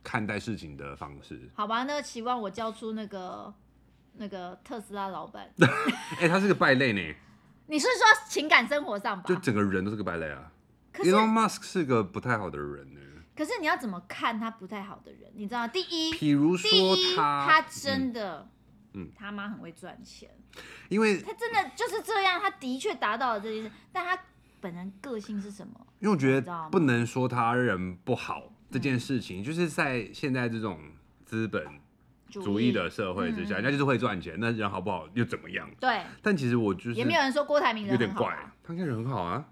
看待事情的方式。好吧，那期望我交出那个。那个特斯拉老板，哎、欸，他是个败类呢。你是说情感生活上吧？就整个人都是个败类啊。Elon Musk 是个不太好的人呢。可是你要怎么看他不太好的人？你知道吗？第一，比如说他，他真的，嗯，他妈很会赚钱，因为他真的就是这样，他的确达到了这件事。但他本人个性是什么？因为我觉得不能说他人不好这件事情，就是在现在这种资本。主义的社会之下，人家、嗯、就是会赚钱，那人好不好又怎么样？对。但其实我就是也没有人说郭台铭有点怪，他应该人很好啊。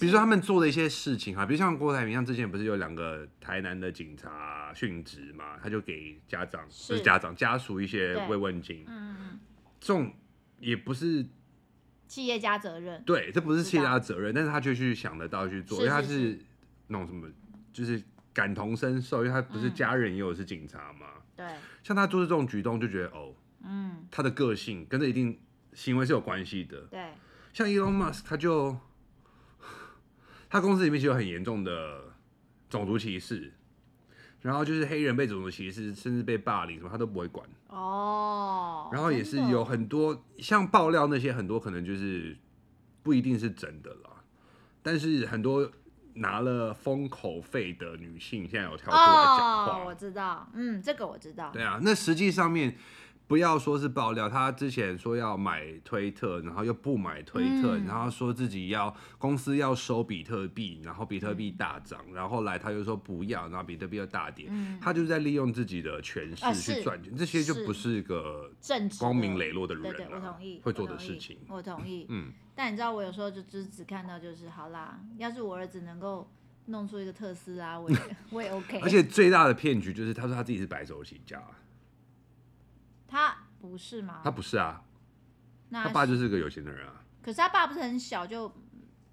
比如说他们做的一些事情哈，比如像郭台铭，像之前不是有两个台南的警察殉职嘛，他就给家长是，是家长家属一些慰问金。嗯。这种也不是企业家责任。对，这不是企业家责任，但是他就去想得到去做，因为他是那种什么，就是感同身受，因为他不是家人，也有是警察嘛。对，像他做的这种举动，就觉得哦，嗯，他的个性跟这一定行为是有关系的。对，像 Elon Musk，他就他公司里面其实有很严重的种族歧视，然后就是黑人被种族歧视，甚至被霸凌什么，他都不会管。哦，然后也是有很多像爆料那些，很多可能就是不一定是真的啦，但是很多。拿了封口费的女性现在有跳出来讲话，oh, 我知道，嗯，这个我知道。对啊，那实际上面不要说是爆料，他之前说要买推特，然后又不买推特，嗯、然后说自己要公司要收比特币，然后比特币大涨，嗯、然后后来他又说不要，然后比特币又大跌，嗯、他就是在利用自己的权势去赚钱，啊、这些就不是个光明磊落的人、啊，对对，我同意，会做的事情，我同意，我同意嗯。但你知道我有时候就只只看到就是好啦，要是我儿子能够弄出一个特斯拉，我也 我也 OK。而且最大的骗局就是他说他自己是白手起家，他不是吗？他不是啊，那他爸就是个有钱的人啊。可是他爸不是很小就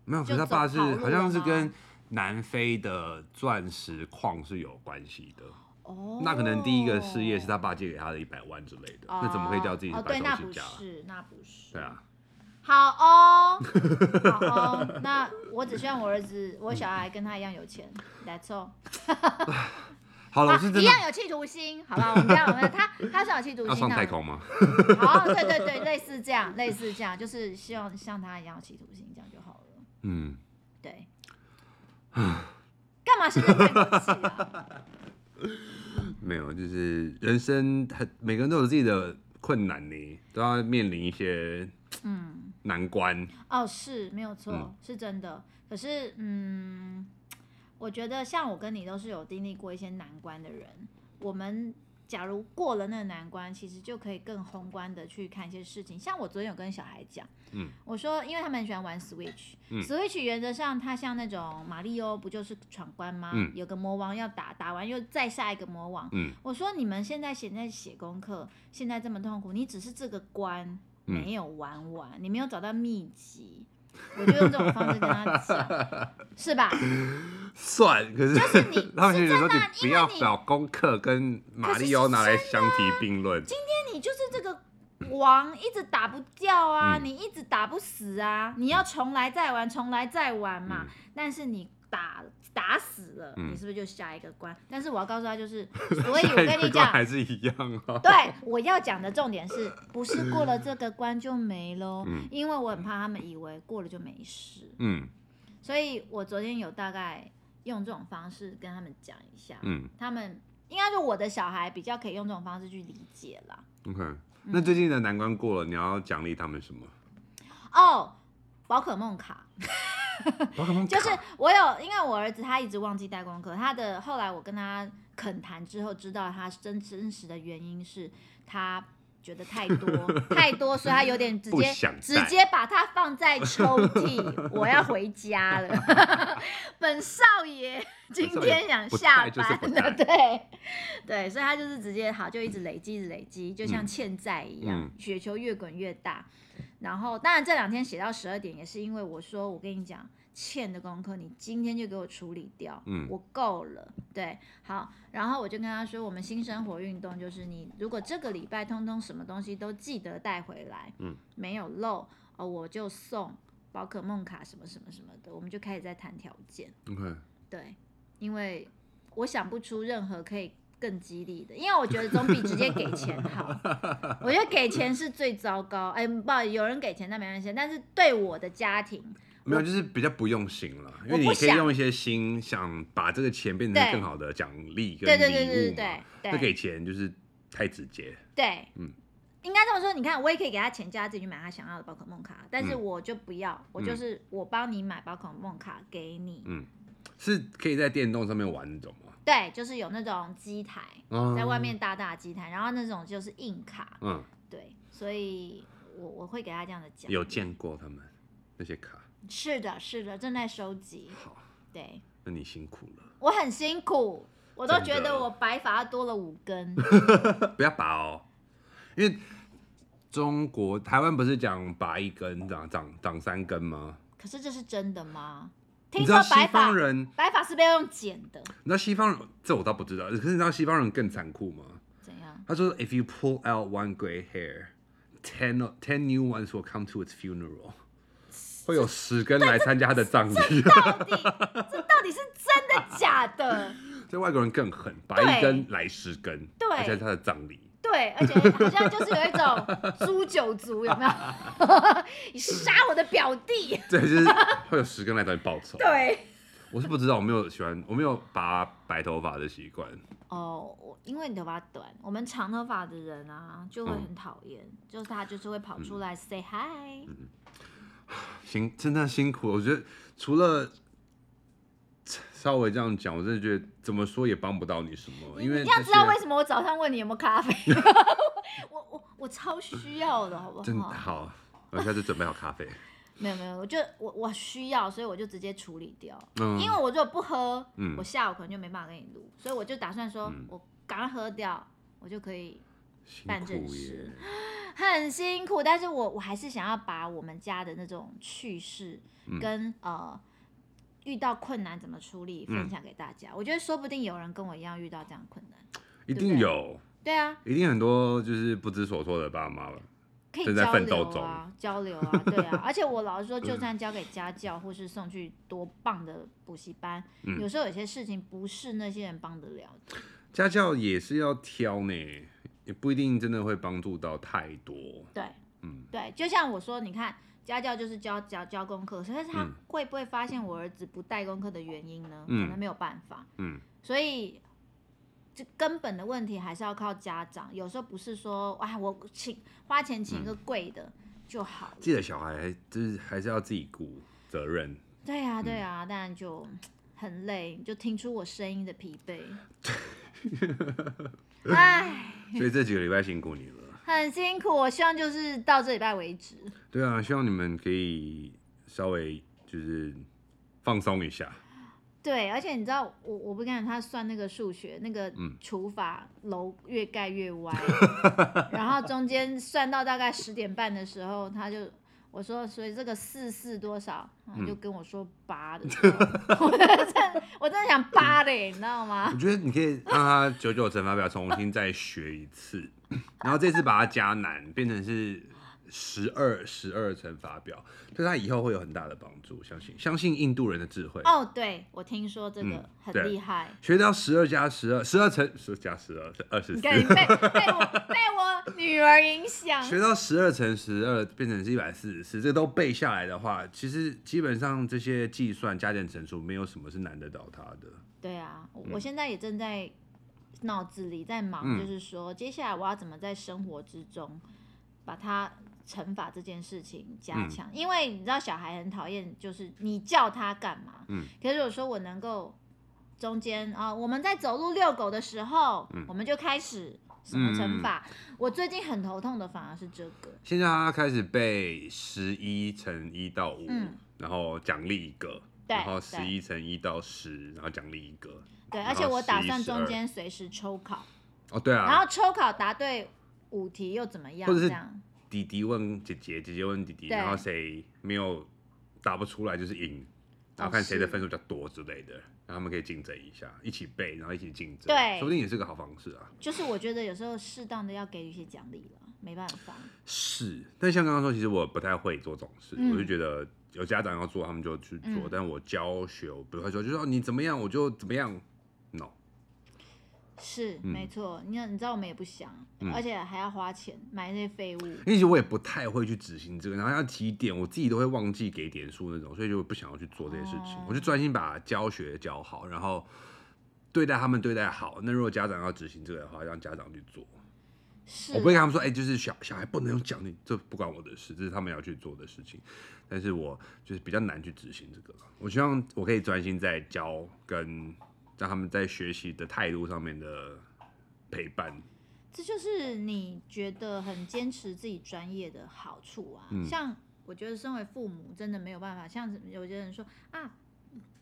没有，可是他爸是好像是跟南非的钻石矿是有关系的哦。那可能第一个事业是他爸借给他的一百万之类的，哦、那怎么可以叫自己是白手起家？哦、对，那不是，那不是，对啊。好哦，好哦，那我只希望我儿子、我小孩跟他一样有钱，That's all。好了，一样有企图心，好吧？我们这样，我们他他是有企图心，要上太空吗？好，对对对，类似这样，类似这样，就是希望像他一样有企图心，这样就好了。嗯，对。干嘛现在叹口气啊？没有，就是人生很每个人都有自己的困难呢，都要面临一些。嗯，难关哦，是没有错，嗯、是真的。可是，嗯，我觉得像我跟你都是有经历过一些难关的人，我们假如过了那个难关，其实就可以更宏观的去看一些事情。像我昨天有跟小孩讲，嗯，我说，因为他们很喜欢玩 Switch，嗯，Switch 原则上它像那种马里奥，不就是闯关吗？嗯，有个魔王要打，打完又再下一个魔王。嗯，我说你们现在现在写功课，现在这么痛苦，你只是这个关。没有玩完，你没有找到秘籍，我就用这种方式跟他讲，是吧？算，可是就是你，他们就说你不要找功课跟马里奥拿来相提并论。今天你就是这个王一直打不掉啊，嗯、你一直打不死啊，你要重来再玩，重来再玩嘛。嗯、但是你打。打死了，你是不是就下一个关？嗯、但是我要告诉他，就是，所以我跟你讲，还是一样哦。对，我要讲的重点是不是过了这个关就没喽？嗯、因为我很怕他们以为过了就没事。嗯，所以我昨天有大概用这种方式跟他们讲一下。嗯，他们应该说我的小孩比较可以用这种方式去理解啦。OK，那最近的难关过了，你要奖励他们什么？哦，宝可梦卡。就是我有，因为我儿子他一直忘记带功课，他的后来我跟他恳谈之后，知道他真真实的原因是他。觉得太多 太多，所以他有点直接直接把它放在抽屉。我要回家了，本少爷今天想下班了，对对，所以他就是直接好，就一直累积，一直累积，就像欠债一样，嗯、雪球越滚越大。然后当然这两天写到十二点，也是因为我说我跟你讲。欠的功课，你今天就给我处理掉。嗯，我够了。对，好，然后我就跟他说，我们新生活运动就是你如果这个礼拜通通什么东西都记得带回来，嗯，没有漏哦，我就送宝可梦卡什么什么什么的，我们就开始在谈条件。OK，对，因为我想不出任何可以更激励的，因为我觉得总比直接给钱好。我觉得给钱是最糟糕。哎，不好有人给钱那没关系，但是对我的家庭。没有，就是比较不用心了，因为你可以用一些心想把这个钱变成更好的奖励跟礼物嘛。对对对对对，那，给钱就是太直接。对，嗯，应该这么说。你看，我也可以给他钱，叫他自己去买他想要的宝可梦卡，但是我就不要，我就是我帮你买宝可梦卡给你。嗯，是可以在电动上面玩那种吗？对，就是有那种机台，在外面大大机台，然后那种就是硬卡。嗯，对，所以我我会给他这样的讲。有见过他们那些卡。是的，是的，正在收集。好，对，那你辛苦了。我很辛苦，我都觉得我白发多了五根。不要拔哦，因为中国台湾不是讲拔一根长长长三根吗？可是这是真的吗？听说白发人白发是不是要用剪的？你知道西方人，这我倒不知道。可是你知道西方人更残酷吗？怎样？他说：“If you pull out one gray hair, ten ten new ones will come to its funeral。”会有十根来参加他的葬礼，这到底这到底是真的假的？这外国人更狠，拔一根来十根，对，来参加他的葬礼。对，而且好像就是有一种 诛九族，有没有？你杀我的表弟，对，就是会有十根来找你报仇。对，我是不知道，我没有喜欢，我没有拔白头发的习惯。哦，我因为你头发短，我们长头发的人啊就会很讨厌，嗯、就是他就是会跑出来 say hi。嗯辛真的辛苦，我觉得除了稍微这样讲，我真的觉得怎么说也帮不到你什么。因为你要知道为什么我早上问你有没有咖啡，我我我超需要的，好不好？真的好，我下次准备好咖啡。没有没有，我就我我需要，所以我就直接处理掉。嗯，因为我如果不喝，嗯，我下午可能就没办法跟你录，所以我就打算说，嗯、我赶快喝掉，我就可以办正事。很辛苦，但是我我还是想要把我们家的那种趣事跟、嗯、呃遇到困难怎么处理分享给大家。嗯、我觉得说不定有人跟我一样遇到这样困难，一定有。对啊，一定很多就是不知所措的爸妈了，可以交流啊，交流啊，对啊。而且我老实说，就算交给家教或是送去多棒的补习班，嗯、有时候有些事情不是那些人帮得了的。家教也是要挑呢。也不一定真的会帮助到太多。对，嗯，对，就像我说，你看家教就是教教教功课，可是他会不会发现我儿子不带功课的原因呢？嗯，可能没有办法。嗯，所以这根本的问题还是要靠家长。有时候不是说哇，我请花钱请一个贵的就好了。自己的小孩还就是还是要自己顾责任。对啊，对啊，但就很累，就听出我声音的疲惫。哎，所以这几个礼拜辛苦你了，很辛苦。我希望就是到这礼拜为止。对啊，希望你们可以稍微就是放松一下。对，而且你知道，我我不跟他算那个数学，那个除法楼越盖越歪，嗯、然后中间算到大概十点半的时候，他就。我说，所以这个四四多少？他、就跟我说八的 我真的，我真的想八嘞，你知道吗？我觉得你可以让他九九乘法表重新再学一次，然后这次把它加难，变成是。十二十二乘法表，对他以后会有很大的帮助，相信相信印度人的智慧。哦，对，我听说这个很厉害，学到十二加十二，十二乘十加十二是二十四。被被我被 我女儿影响，学到十二乘十二变成是一百四十四，这都背下来的话，其实基本上这些计算加减乘除没有什么是难得到他的。对啊，我现在也正在脑子里在忙，就是说接下来我要怎么在生活之中把它。惩罚这件事情加强，嗯、因为你知道小孩很讨厌，就是你叫他干嘛。嗯。可是如果说我能够中间啊，我们在走路遛狗的时候，嗯、我们就开始什么惩罚？嗯、我最近很头痛的反而是这个。现在他开始背十一乘一到五、嗯，然后奖励一个，对然后十一乘一到十，然后奖励一个。对，而且我打算中间随时抽考。哦，对啊。然后抽考答对五题又怎么样？或者是弟弟问姐姐，姐姐问弟弟，然后谁没有答不出来就是赢，然后看谁的分数比较多之类的，然后他们可以竞争一下，一起背，然后一起竞争。对，说不定也是个好方式啊。就是我觉得有时候适当的要给予一些奖励了，没办法。是，但像刚刚说，其实我不太会做这种事，嗯、我就觉得有家长要做，他们就去做，嗯、但我教学我不会说，就说你怎么样我就怎么样。是、嗯、没错，你你知道我们也不想，嗯、而且还要花钱买那些废物。因为其实我也不太会去执行这个，然后要提点，我自己都会忘记给点数那种，所以就不想要去做这些事情。哦、我就专心把教学教好，然后对待他们对待好。那如果家长要执行这个的话，让家长去做。是我不会跟他们说，哎、欸，就是小小孩不能用奖励，这不关我的事，这是他们要去做的事情。但是我就是比较难去执行这个。我希望我可以专心在教跟。让他们在学习的态度上面的陪伴，这就是你觉得很坚持自己专业的好处啊。嗯、像我觉得身为父母真的没有办法，像有些人说啊。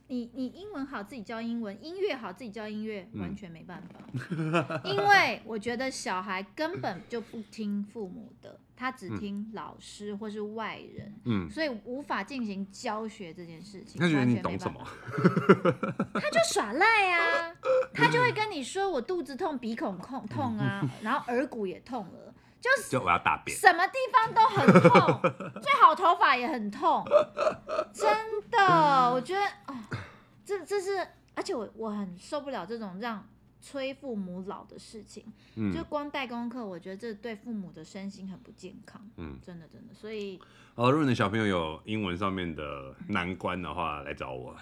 你你英文好，自己教英文；音乐好，自己教音乐，完全没办法。嗯、因为我觉得小孩根本就不听父母的，他只听老师或是外人，嗯，所以无法进行教学这件事情。他觉得你懂什么？他就耍赖啊，他就会跟你说我肚子痛、鼻孔痛痛啊，然后耳骨也痛了，就是就我要大便，什么地方都很痛，最好头发也很痛，真的，我觉得这这是，而且我我很受不了这种让催父母老的事情，嗯，就光带功课，我觉得这对父母的身心很不健康，嗯，真的真的，所以，哦，如果你的小朋友有英文上面的难关的话，来找我。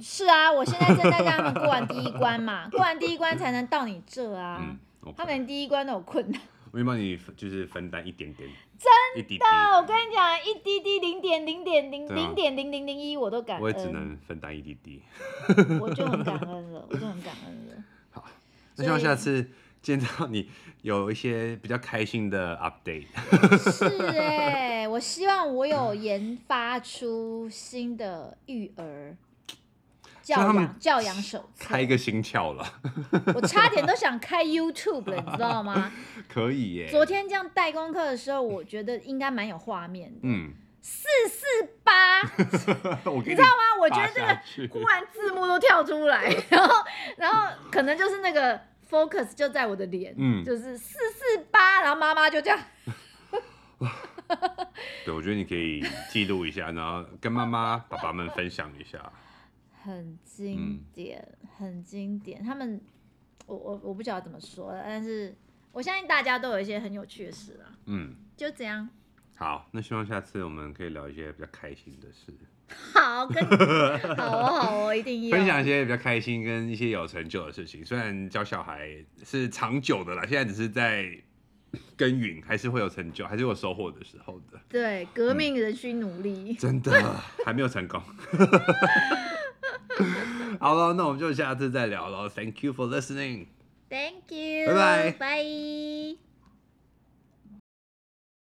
是啊，我现在正在让他们过完第一关嘛，过完第一关才能到你这啊，嗯 okay，他们连第一关都有困难。我会帮你就是分担一点点。真的，我跟你讲，一滴滴零点零点零零点零零零一，我都感恩。我也只能分担一滴滴。我就很感 恩了，我就很感恩了。好，那希望下次见到你有一些比较开心的 update。是哎、欸，我希望我有研发出新的育儿。教养教养手册，开一个心窍了。我差点都想开 YouTube 了，你知道吗？可以耶。昨天这样带功课的时候，我觉得应该蛮有画面的。嗯，四四八，你知道吗？我觉得这个忽然字幕都跳出来，然后然后可能就是那个 focus 就在我的脸，嗯，就是四四八，然后妈妈就这样。对，我觉得你可以记录一下，然后跟妈妈、爸爸们分享一下。很经典，嗯、很经典。他们，我我我不晓得怎么说，但是我相信大家都有一些很有趣的事啊。嗯，就这样。好，那希望下次我们可以聊一些比较开心的事。好，跟好哦好哦，一定要分享一些比较开心跟一些有成就的事情。虽然教小孩是长久的啦，现在只是在耕耘，还是会有成就，还是有收获的时候的。对，革命仍需努力。嗯、真的还没有成功。好了，那我们就下次再聊了。Thank you for listening. Thank you. 拜拜。Bye.